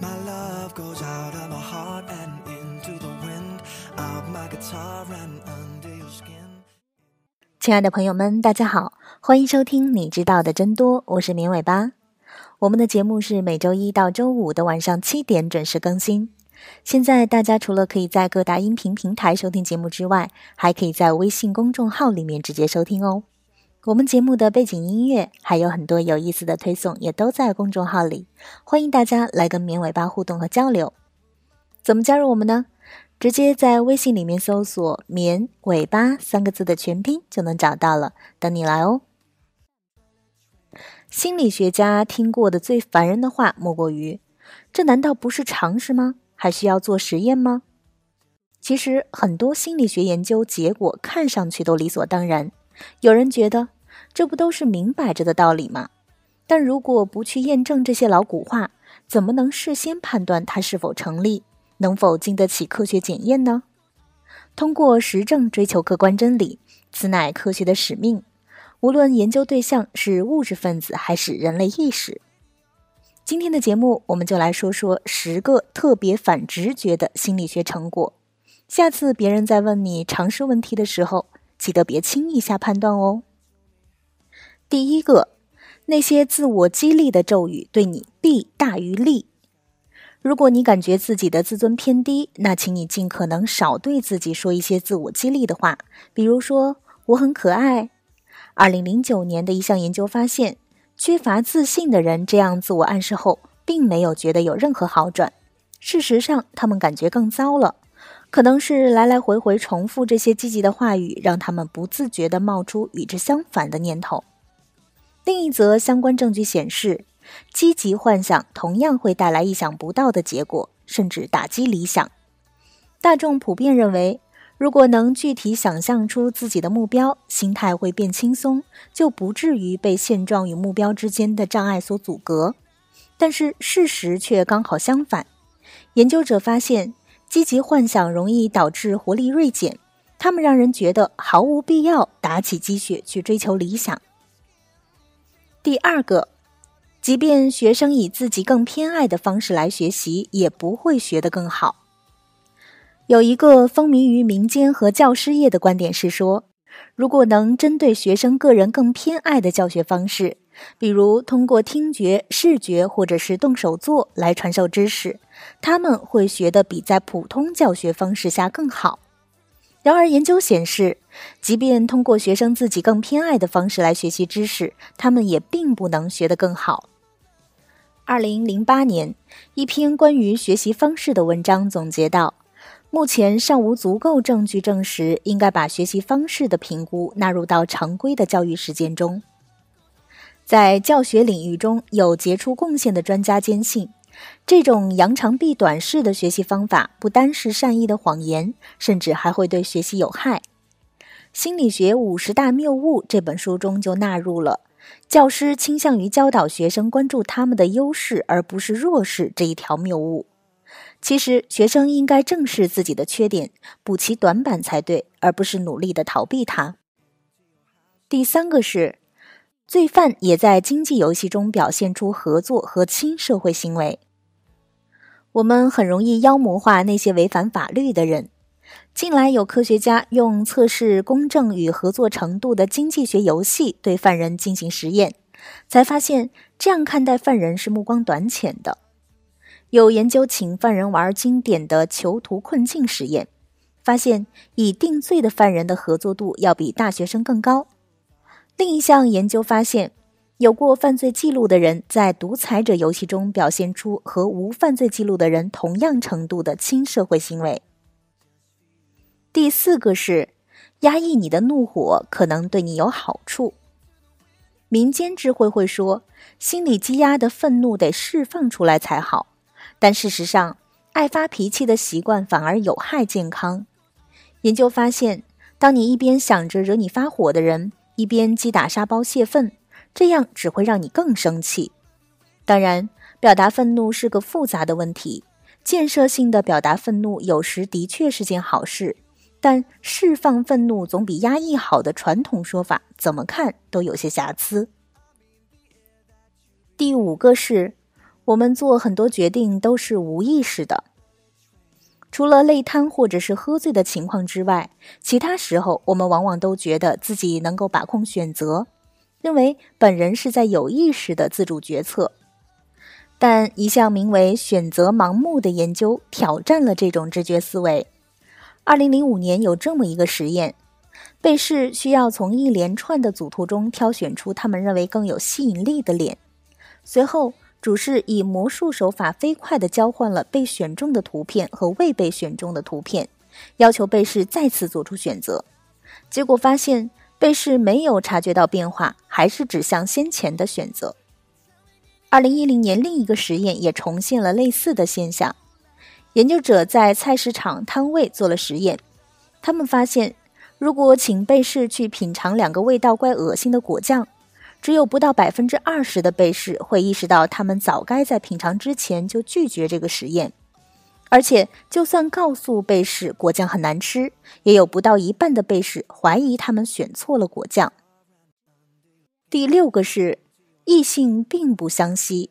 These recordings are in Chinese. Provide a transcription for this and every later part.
My love goes out of my heart and into the wind. Out my guitar and under your skin. 亲爱的朋友们，大家好，欢迎收听《你知道的真多》，我是绵尾巴。我们的节目是每周一到周五的晚上七点准时更新。现在大家除了可以在各大音频平台收听节目之外，还可以在微信公众号里面直接收听哦。我们节目的背景音乐还有很多有意思的推送，也都在公众号里，欢迎大家来跟绵尾巴互动和交流。怎么加入我们呢？直接在微信里面搜索“绵尾巴”三个字的全拼就能找到了，等你来哦。心理学家听过的最烦人的话莫过于：“这难道不是常识吗？还需要做实验吗？”其实很多心理学研究结果看上去都理所当然。有人觉得，这不都是明摆着的道理吗？但如果不去验证这些老古话，怎么能事先判断它是否成立，能否经得起科学检验呢？通过实证追求客观真理，此乃科学的使命。无论研究对象是物质分子还是人类意识。今天的节目，我们就来说说十个特别反直觉的心理学成果。下次别人在问你常识问题的时候，记得别轻易下判断哦。第一个，那些自我激励的咒语对你弊大于利。如果你感觉自己的自尊偏低，那请你尽可能少对自己说一些自我激励的话，比如说“我很可爱”。二零零九年的一项研究发现，缺乏自信的人这样自我暗示后，并没有觉得有任何好转。事实上，他们感觉更糟了。可能是来来回回重复这些积极的话语，让他们不自觉地冒出与之相反的念头。另一则相关证据显示，积极幻想同样会带来意想不到的结果，甚至打击理想。大众普遍认为，如果能具体想象出自己的目标，心态会变轻松，就不至于被现状与目标之间的障碍所阻隔。但是事实却刚好相反。研究者发现。积极幻想容易导致活力锐减，他们让人觉得毫无必要打起鸡血去追求理想。第二个，即便学生以自己更偏爱的方式来学习，也不会学得更好。有一个风靡于民间和教师业的观点是说，如果能针对学生个人更偏爱的教学方式。比如通过听觉、视觉或者是动手做来传授知识，他们会学得比在普通教学方式下更好。然而，研究显示，即便通过学生自己更偏爱的方式来学习知识，他们也并不能学得更好。二零零八年，一篇关于学习方式的文章总结到，目前尚无足够证据证实应该把学习方式的评估纳入到常规的教育实践中。在教学领域中有杰出贡献的专家坚信，这种扬长避短式的学习方法不单是善意的谎言，甚至还会对学习有害。《心理学五十大谬误》这本书中就纳入了教师倾向于教导学生关注他们的优势而不是弱势这一条谬误。其实，学生应该正视自己的缺点，补其短板才对，而不是努力的逃避它。第三个是。罪犯也在经济游戏中表现出合作和亲社会行为。我们很容易妖魔化那些违反法律的人。近来有科学家用测试公正与合作程度的经济学游戏对犯人进行实验，才发现这样看待犯人是目光短浅的。有研究请犯人玩经典的囚徒困境实验，发现已定罪的犯人的合作度要比大学生更高。另一项研究发现，有过犯罪记录的人在独裁者游戏中表现出和无犯罪记录的人同样程度的亲社会行为。第四个是，压抑你的怒火可能对你有好处。民间智慧会说，心里积压的愤怒得释放出来才好，但事实上，爱发脾气的习惯反而有害健康。研究发现，当你一边想着惹你发火的人，一边击打沙包泄愤，这样只会让你更生气。当然，表达愤怒是个复杂的问题。建设性的表达愤怒有时的确是件好事，但释放愤怒总比压抑好的传统说法，怎么看都有些瑕疵。第五个是，我们做很多决定都是无意识的。除了累瘫或者是喝醉的情况之外，其他时候我们往往都觉得自己能够把控选择，认为本人是在有意识的自主决策。但一项名为“选择盲目”的研究挑战了这种直觉思维。二零零五年有这么一个实验，被试需要从一连串的组图中挑选出他们认为更有吸引力的脸，随后。主事以魔术手法飞快地交换了被选中的图片和未被选中的图片，要求被试再次做出选择。结果发现，被试没有察觉到变化，还是指向先前的选择。二零一零年，另一个实验也重现了类似的现象。研究者在菜市场摊位做了实验，他们发现，如果请被试去品尝两个味道怪恶心的果酱。只有不到百分之二十的被试会意识到，他们早该在品尝之前就拒绝这个实验。而且，就算告诉被试果酱很难吃，也有不到一半的被试怀疑他们选错了果酱。第六个是异性并不相吸。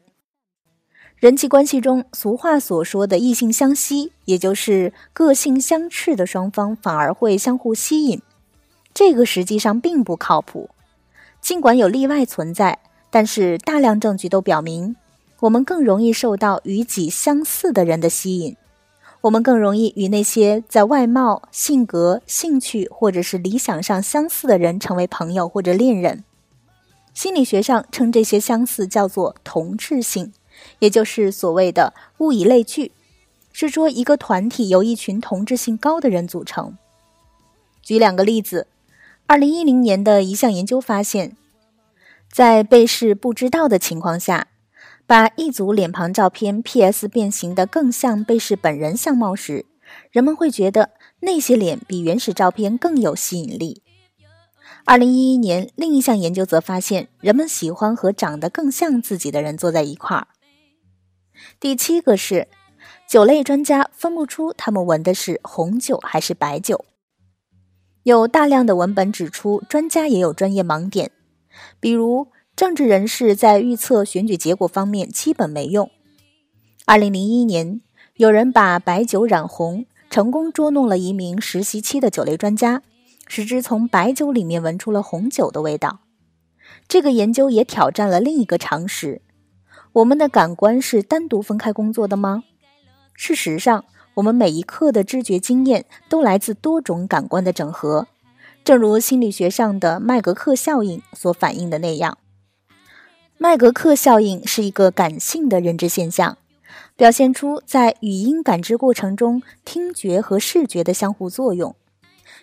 人际关系中，俗话所说的异性相吸，也就是个性相斥的双方反而会相互吸引，这个实际上并不靠谱。尽管有例外存在，但是大量证据都表明，我们更容易受到与己相似的人的吸引，我们更容易与那些在外貌、性格、兴趣或者是理想上相似的人成为朋友或者恋人。心理学上称这些相似叫做同质性，也就是所谓的物以类聚，是说一个团体由一群同质性高的人组成。举两个例子。二零一零年的一项研究发现，在被试不知道的情况下，把一组脸庞照片 P.S. 变形的更像被试本人相貌时，人们会觉得那些脸比原始照片更有吸引力。二零一一年，另一项研究则发现，人们喜欢和长得更像自己的人坐在一块儿。第七个是，酒类专家分不出他们闻的是红酒还是白酒。有大量的文本指出，专家也有专业盲点，比如政治人士在预测选举结果方面基本没用。二零零一年，有人把白酒染红，成功捉弄了一名实习期的酒类专家，使之从白酒里面闻出了红酒的味道。这个研究也挑战了另一个常识：我们的感官是单独分开工作的吗？事实上。我们每一刻的知觉经验都来自多种感官的整合，正如心理学上的麦格克效应所反映的那样。麦格克效应是一个感性的认知现象，表现出在语音感知过程中听觉和视觉的相互作用。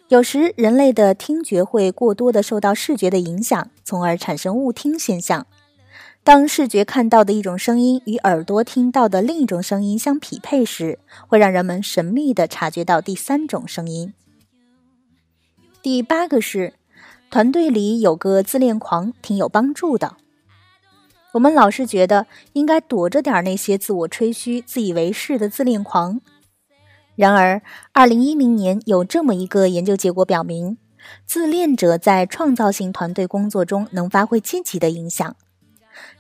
有时，人类的听觉会过多的受到视觉的影响，从而产生误听现象。当视觉看到的一种声音与耳朵听到的另一种声音相匹配时，会让人们神秘地察觉到第三种声音。第八个是，团队里有个自恋狂挺有帮助的。我们老是觉得应该躲着点那些自我吹嘘、自以为是的自恋狂。然而，二零一零年有这么一个研究结果表明，自恋者在创造性团队工作中能发挥积极的影响。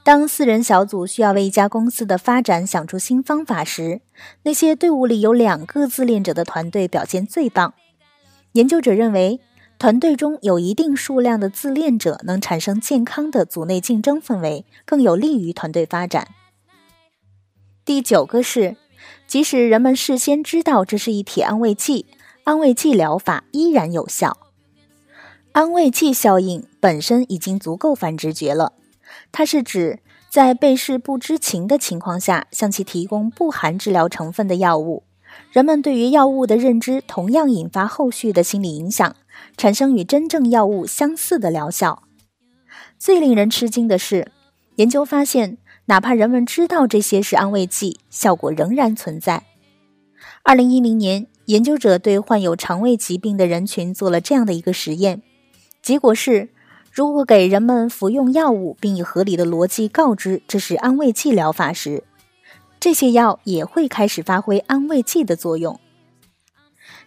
当四人小组需要为一家公司的发展想出新方法时，那些队伍里有两个自恋者的团队表现最棒。研究者认为，团队中有一定数量的自恋者能产生健康的组内竞争氛围，更有利于团队发展。第九个是，即使人们事先知道这是一体安慰剂，安慰剂疗法依然有效。安慰剂效应本身已经足够反直觉了。它是指在被试不知情的情况下，向其提供不含治疗成分的药物。人们对于药物的认知同样引发后续的心理影响，产生与真正药物相似的疗效。最令人吃惊的是，研究发现，哪怕人们知道这些是安慰剂，效果仍然存在。二零一零年，研究者对患有肠胃疾病的人群做了这样的一个实验，结果是。如果给人们服用药物，并以合理的逻辑告知这是安慰剂疗法时，这些药也会开始发挥安慰剂的作用。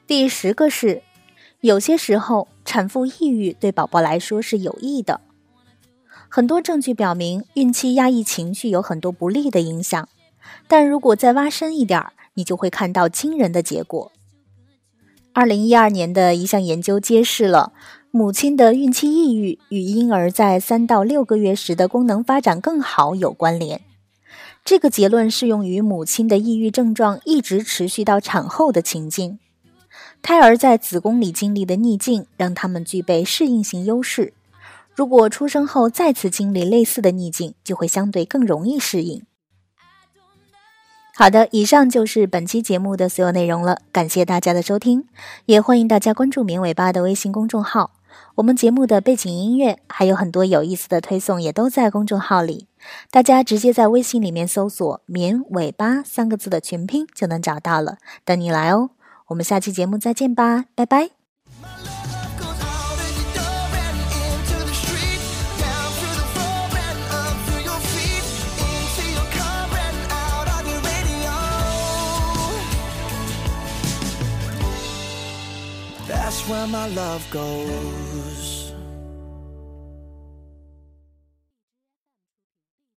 第十个是，有些时候产妇抑郁对宝宝来说是有益的。很多证据表明，孕期压抑情绪有很多不利的影响，但如果再挖深一点儿，你就会看到惊人的结果。二零一二年的一项研究揭示了母亲的孕期抑郁与婴儿在三到六个月时的功能发展更好有关联。这个结论适用于母亲的抑郁症状一直持续到产后的情境。胎儿在子宫里经历的逆境，让他们具备适应性优势。如果出生后再次经历类似的逆境，就会相对更容易适应。好的，以上就是本期节目的所有内容了，感谢大家的收听，也欢迎大家关注“棉尾巴”的微信公众号。我们节目的背景音乐还有很多有意思的推送，也都在公众号里，大家直接在微信里面搜索“棉尾巴”三个字的全拼就能找到了，等你来哦。我们下期节目再见吧，拜拜。Where my love goes.